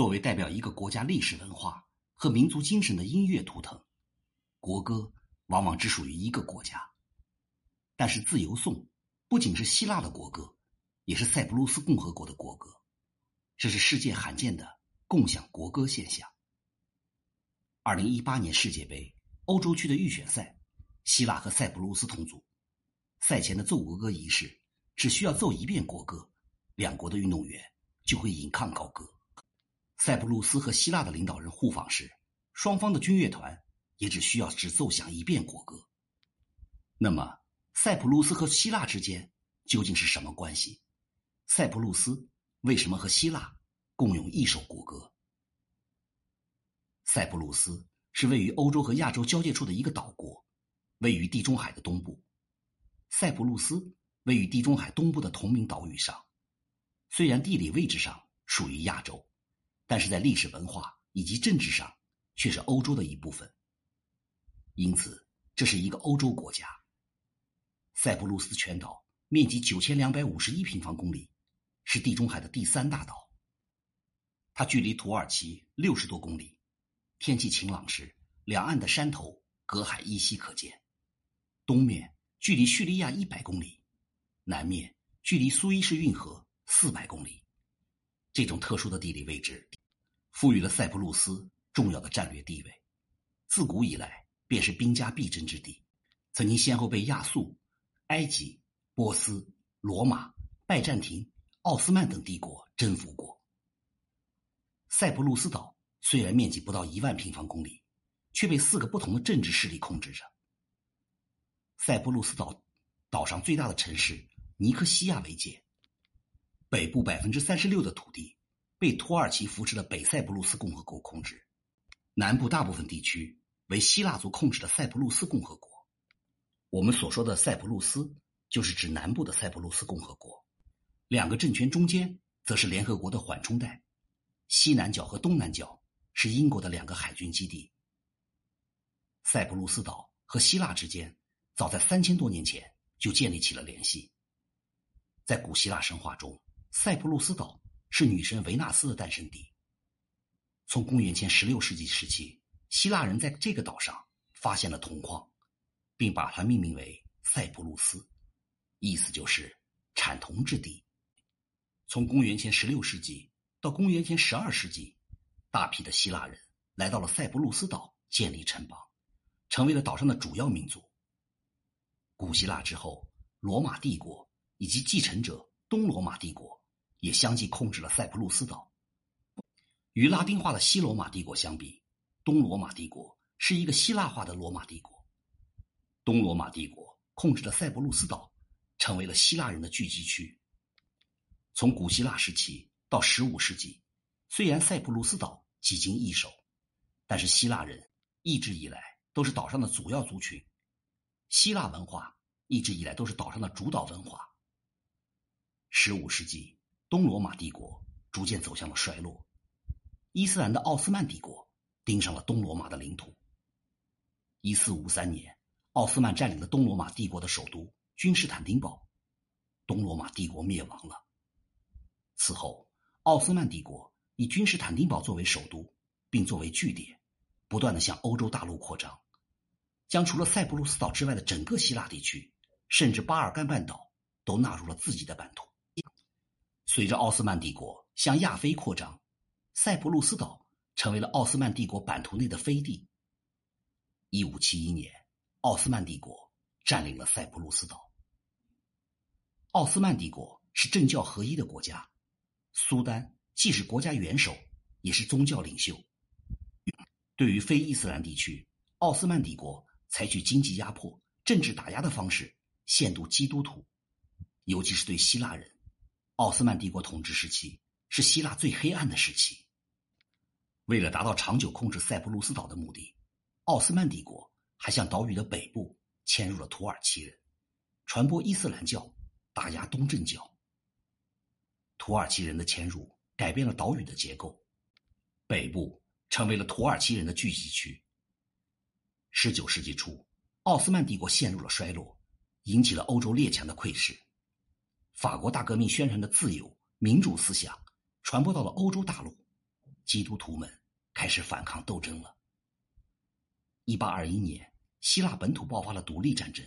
作为代表一个国家历史文化和民族精神的音乐图腾，国歌往往只属于一个国家。但是，自由颂不仅是希腊的国歌，也是塞浦路斯共和国的国歌，这是世界罕见的共享国歌现象。二零一八年世界杯欧洲区的预选赛，希腊和塞浦路斯同组，赛前的奏国歌仪式只需要奏一遍国歌，两国的运动员就会引吭高歌。塞浦路斯和希腊的领导人互访时，双方的军乐团也只需要只奏响一遍国歌。那么，塞浦路斯和希腊之间究竟是什么关系？塞浦路斯为什么和希腊共用一首国歌？塞浦路斯是位于欧洲和亚洲交界处的一个岛国，位于地中海的东部。塞浦路斯位于地中海东部的同名岛屿上，虽然地理位置上属于亚洲。但是在历史文化以及政治上，却是欧洲的一部分。因此，这是一个欧洲国家。塞浦路斯全岛面积九千两百五十一平方公里，是地中海的第三大岛。它距离土耳其六十多公里，天气晴朗时，两岸的山头隔海依稀可见。东面距离叙利亚一百公里，南面距离苏伊士运河四百公里。这种特殊的地理位置。赋予了塞浦路斯重要的战略地位，自古以来便是兵家必争之地，曾经先后被亚述、埃及、波斯、罗马、拜占庭、奥斯曼等帝国征服过。塞浦路斯岛虽然面积不到一万平方公里，却被四个不同的政治势力控制着。塞浦路斯岛岛上最大的城市尼科西亚为界，北部百分之三十六的土地。被土耳其扶持的北塞浦路斯共和国控制，南部大部分地区为希腊族控制的塞浦路斯共和国。我们所说的塞浦路斯，就是指南部的塞浦路斯共和国。两个政权中间，则是联合国的缓冲带。西南角和东南角是英国的两个海军基地。塞浦路斯岛和希腊之间，早在三千多年前就建立起了联系。在古希腊神话中，塞浦路斯岛。是女神维纳斯的诞生地。从公元前十六世纪时期，希腊人在这个岛上发现了铜矿，并把它命名为塞浦路斯，意思就是产铜之地。从公元前十六世纪到公元前十二世纪，大批的希腊人来到了塞浦路斯岛建立城邦，成为了岛上的主要民族。古希腊之后，罗马帝国以及继承者东罗马帝国。也相继控制了塞浦路斯岛。与拉丁化的西罗马帝国相比，东罗马帝国是一个希腊化的罗马帝国。东罗马帝国控制的塞浦路斯岛，成为了希腊人的聚集区。从古希腊时期到十五世纪，虽然塞浦路斯岛几经易手，但是希腊人一直以来都是岛上的主要族群。希腊文化一直以来都是岛上的主导文化。十五世纪。东罗马帝国逐渐走向了衰落，伊斯兰的奥斯曼帝国盯上了东罗马的领土。一四五三年，奥斯曼占领了东罗马帝国的首都君士坦丁堡，东罗马帝国灭亡了。此后，奥斯曼帝国以君士坦丁堡作为首都，并作为据点，不断的向欧洲大陆扩张，将除了塞浦路斯岛之外的整个希腊地区，甚至巴尔干半岛都纳入了自己的版图。随着奥斯曼帝国向亚非扩张，塞浦路斯岛成为了奥斯曼帝国版图内的飞地。一五七一年，奥斯曼帝国占领了塞浦路斯岛。奥斯曼帝国是政教合一的国家，苏丹既是国家元首，也是宗教领袖。对于非伊斯兰地区，奥斯曼帝国采取经济压迫、政治打压的方式，限度基督徒，尤其是对希腊人。奥斯曼帝国统治时期是希腊最黑暗的时期。为了达到长久控制塞浦路斯岛的目的，奥斯曼帝国还向岛屿的北部迁入了土耳其人，传播伊斯兰教，打压东正教。土耳其人的迁入改变了岛屿的结构，北部成为了土耳其人的聚集区。十九世纪初，奥斯曼帝国陷入了衰落，引起了欧洲列强的窥视。法国大革命宣传的自由民主思想传播到了欧洲大陆，基督徒们开始反抗斗争了。一八二一年，希腊本土爆发了独立战争，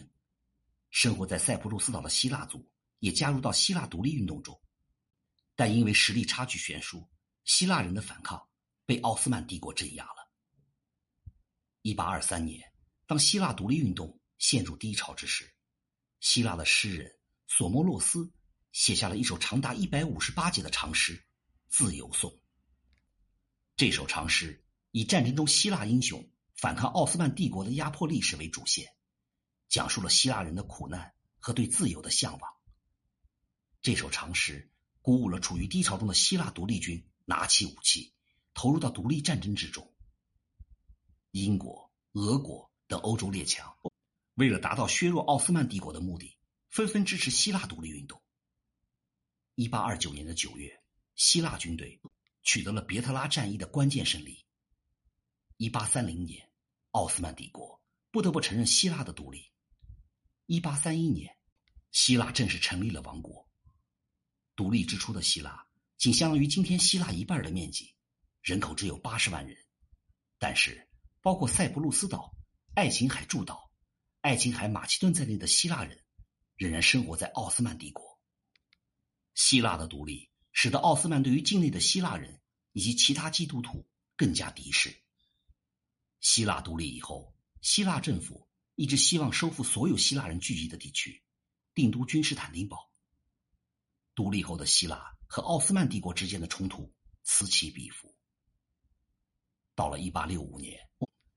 生活在塞浦路斯岛的希腊族也加入到希腊独立运动中，但因为实力差距悬殊，希腊人的反抗被奥斯曼帝国镇压了。一八二三年，当希腊独立运动陷入低潮之时，希腊的诗人索莫洛斯写下了一首长达一百五十八节的长诗《自由颂》。这首长诗以战争中希腊英雄反抗奥斯曼帝国的压迫历史为主线，讲述了希腊人的苦难和对自由的向往。这首长诗鼓舞了处于低潮中的希腊独立军，拿起武器，投入到独立战争之中。英国、俄国等欧洲列强。为了达到削弱奥斯曼帝国的目的，纷纷支持希腊独立运动。一八二九年的九月，希腊军队取得了别特拉战役的关键胜利。一八三零年，奥斯曼帝国不得不承认希腊的独立。一八三一年，希腊正式成立了王国。独立之初的希腊仅相当于今天希腊一半的面积，人口只有八十万人。但是，包括塞浦路斯岛、爱琴海诸岛。爱琴海、马其顿在内的希腊人仍然生活在奥斯曼帝国。希腊的独立使得奥斯曼对于境内的希腊人以及其他基督徒更加敌视。希腊独立以后，希腊政府一直希望收复所有希腊人聚集的地区，定都君士坦丁堡。独立后的希腊和奥斯曼帝国之间的冲突此起彼伏。到了1865年，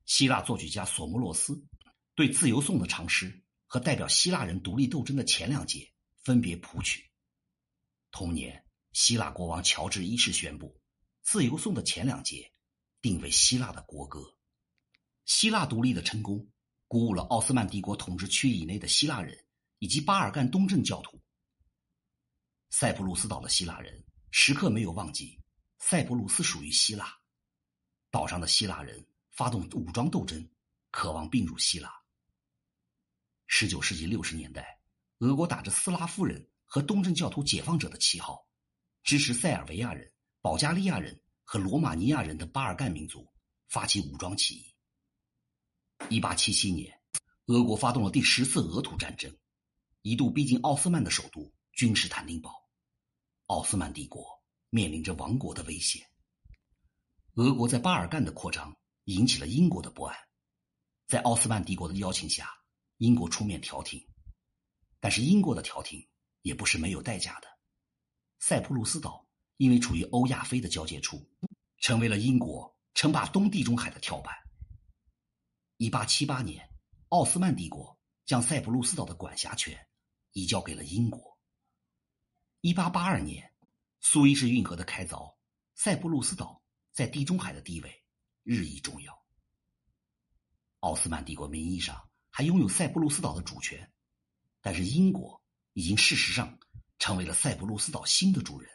希腊作曲家索莫洛斯。对《自由颂》的长诗和代表希腊人独立斗争的前两节分别谱曲。同年，希腊国王乔治一世宣布，《自由颂》的前两节定为希腊的国歌。希腊独立的成功，鼓舞了奥斯曼帝国统治区以内的希腊人以及巴尔干东正教徒。塞浦路斯岛的希腊人时刻没有忘记，塞浦路斯属于希腊。岛上的希腊人发动武装斗争，渴望并入希腊。十九世纪六十年代，俄国打着斯拉夫人和东正教徒解放者的旗号，支持塞尔维亚人、保加利亚人和罗马尼亚人的巴尔干民族发起武装起义。一八七七年，俄国发动了第十次俄土战争，一度逼近奥斯曼的首都君士坦丁堡，奥斯曼帝国面临着亡国的危险。俄国在巴尔干的扩张引起了英国的不安，在奥斯曼帝国的邀请下。英国出面调停，但是英国的调停也不是没有代价的。塞浦路斯岛因为处于欧亚非的交界处，成为了英国称霸东地中海的跳板。一八七八年，奥斯曼帝国将塞浦路斯岛的管辖权移交给了英国。一八八二年，苏伊士运河的开凿，塞浦路斯岛在地中海的地位日益重要。奥斯曼帝国名义上。还拥有塞浦路斯岛的主权，但是英国已经事实上成为了塞浦路斯岛新的主人。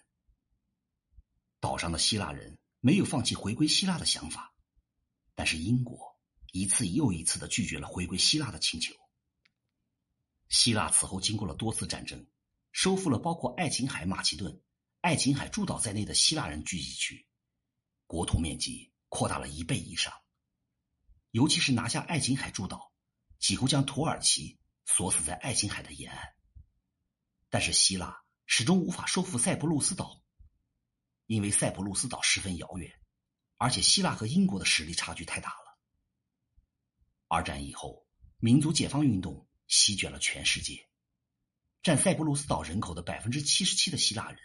岛上的希腊人没有放弃回归希腊的想法，但是英国一次又一次的拒绝了回归希腊的请求。希腊此后经过了多次战争，收复了包括爱琴海、马其顿、爱琴海诸岛在内的希腊人聚集区，国土面积扩大了一倍以上，尤其是拿下爱琴海诸岛。几乎将土耳其锁死在爱琴海的沿岸，但是希腊始终无法收复塞浦路斯岛，因为塞浦路斯岛十分遥远，而且希腊和英国的实力差距太大了。二战以后，民族解放运动席卷了全世界，占塞浦路斯岛人口的百分之七十七的希腊人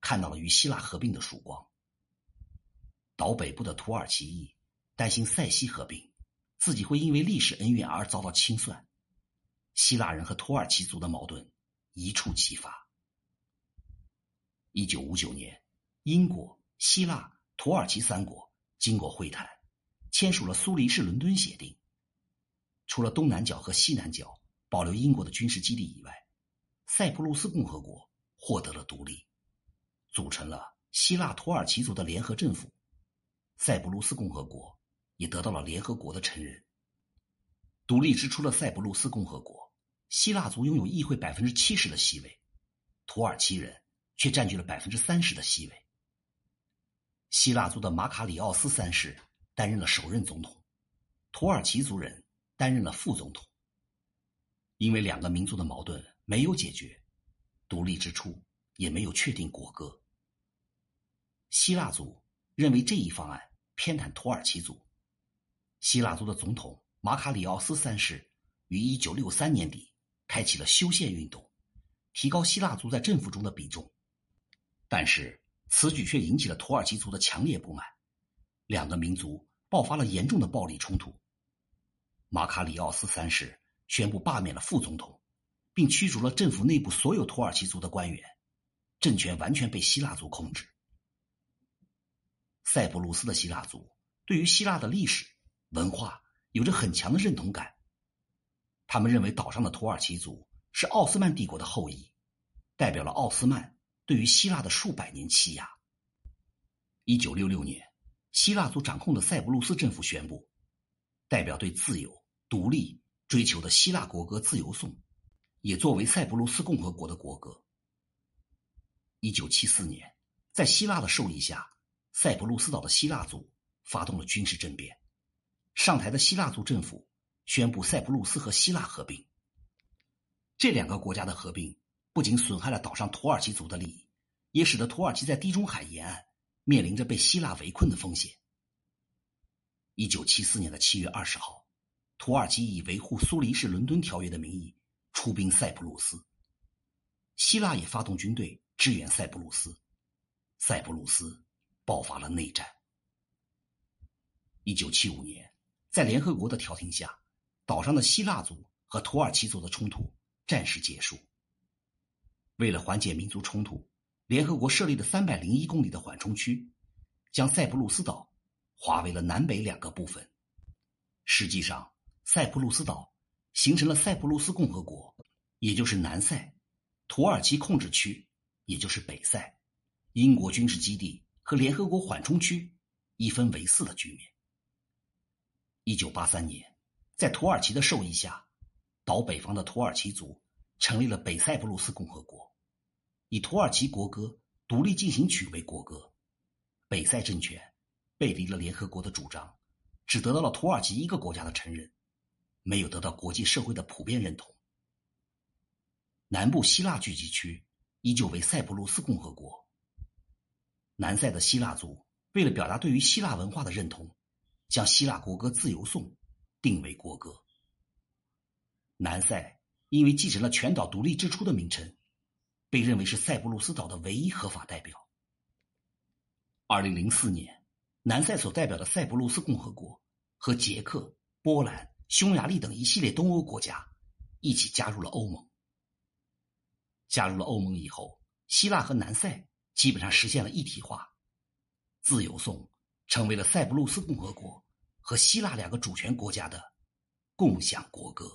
看到了与希腊合并的曙光。岛北部的土耳其裔担心塞西合并。自己会因为历史恩怨而遭到清算，希腊人和土耳其族的矛盾一触即发。一九五九年，英国、希腊、土耳其三国经过会谈，签署了苏黎世伦敦协定。除了东南角和西南角保留英国的军事基地以外，塞浦路斯共和国获得了独立，组成了希腊土耳其族的联合政府。塞浦路斯共和国。也得到了联合国的承认。独立之初的塞浦路斯共和国，希腊族拥有议会百分之七十的席位，土耳其人却占据了百分之三十的席位。希腊族的马卡里奥斯三世担任了首任总统，土耳其族人担任了副总统。因为两个民族的矛盾没有解决，独立之初也没有确定国歌。希腊族认为这一方案偏袒土耳其族。希腊族的总统马卡里奥斯三世于一九六三年底开启了修宪运动，提高希腊族在政府中的比重。但是此举却引起了土耳其族的强烈不满，两个民族爆发了严重的暴力冲突。马卡里奥斯三世宣布罢免了副总统，并驱逐了政府内部所有土耳其族的官员，政权完全被希腊族控制。塞浦路斯的希腊族对于希腊的历史文化有着很强的认同感，他们认为岛上的土耳其族是奥斯曼帝国的后裔，代表了奥斯曼。对于希腊的数百年欺压。一九六六年，希腊族掌控的塞浦路斯政府宣布，代表对自由独立追求的希腊国歌《自由颂》，也作为塞浦路斯共和国的国歌。一九七四年，在希腊的授意下，塞浦路斯岛的希腊族发动了军事政变，上台的希腊族政府宣布塞浦路斯和希腊合并。这两个国家的合并。不仅损害了岛上土耳其族的利益，也使得土耳其在地中海沿岸面临着被希腊围困的风险。一九七四年的七月二十号，土耳其以维护苏黎世伦敦条约的名义出兵塞浦路斯，希腊也发动军队支援塞浦路斯，塞浦路斯爆发了内战。一九七五年，在联合国的调停下，岛上的希腊族和土耳其族的冲突暂时结束。为了缓解民族冲突，联合国设立的三百零一公里的缓冲区，将塞浦路斯岛划为了南北两个部分。实际上，塞浦路斯岛形成了塞浦路斯共和国，也就是南塞；土耳其控制区，也就是北塞；英国军事基地和联合国缓冲区一分为四的局面。一九八三年，在土耳其的授意下，岛北方的土耳其族成立了北塞浦路斯共和国。以土耳其国歌《独立进行曲》为国歌，北塞政权背离了联合国的主张，只得到了土耳其一个国家的承认，没有得到国际社会的普遍认同。南部希腊聚集区依旧为塞浦路斯共和国。南塞的希腊族为了表达对于希腊文化的认同，将希腊国歌《自由颂》定为国歌。南塞因为继承了全岛独立之初的名称。被认为是塞浦路斯岛的唯一合法代表。二零零四年，南塞所代表的塞浦路斯共和国和捷克、波兰、匈牙利等一系列东欧国家一起加入了欧盟。加入了欧盟以后，希腊和南塞基本上实现了一体化，自由颂成为了塞浦路斯共和国和希腊两个主权国家的共享国歌。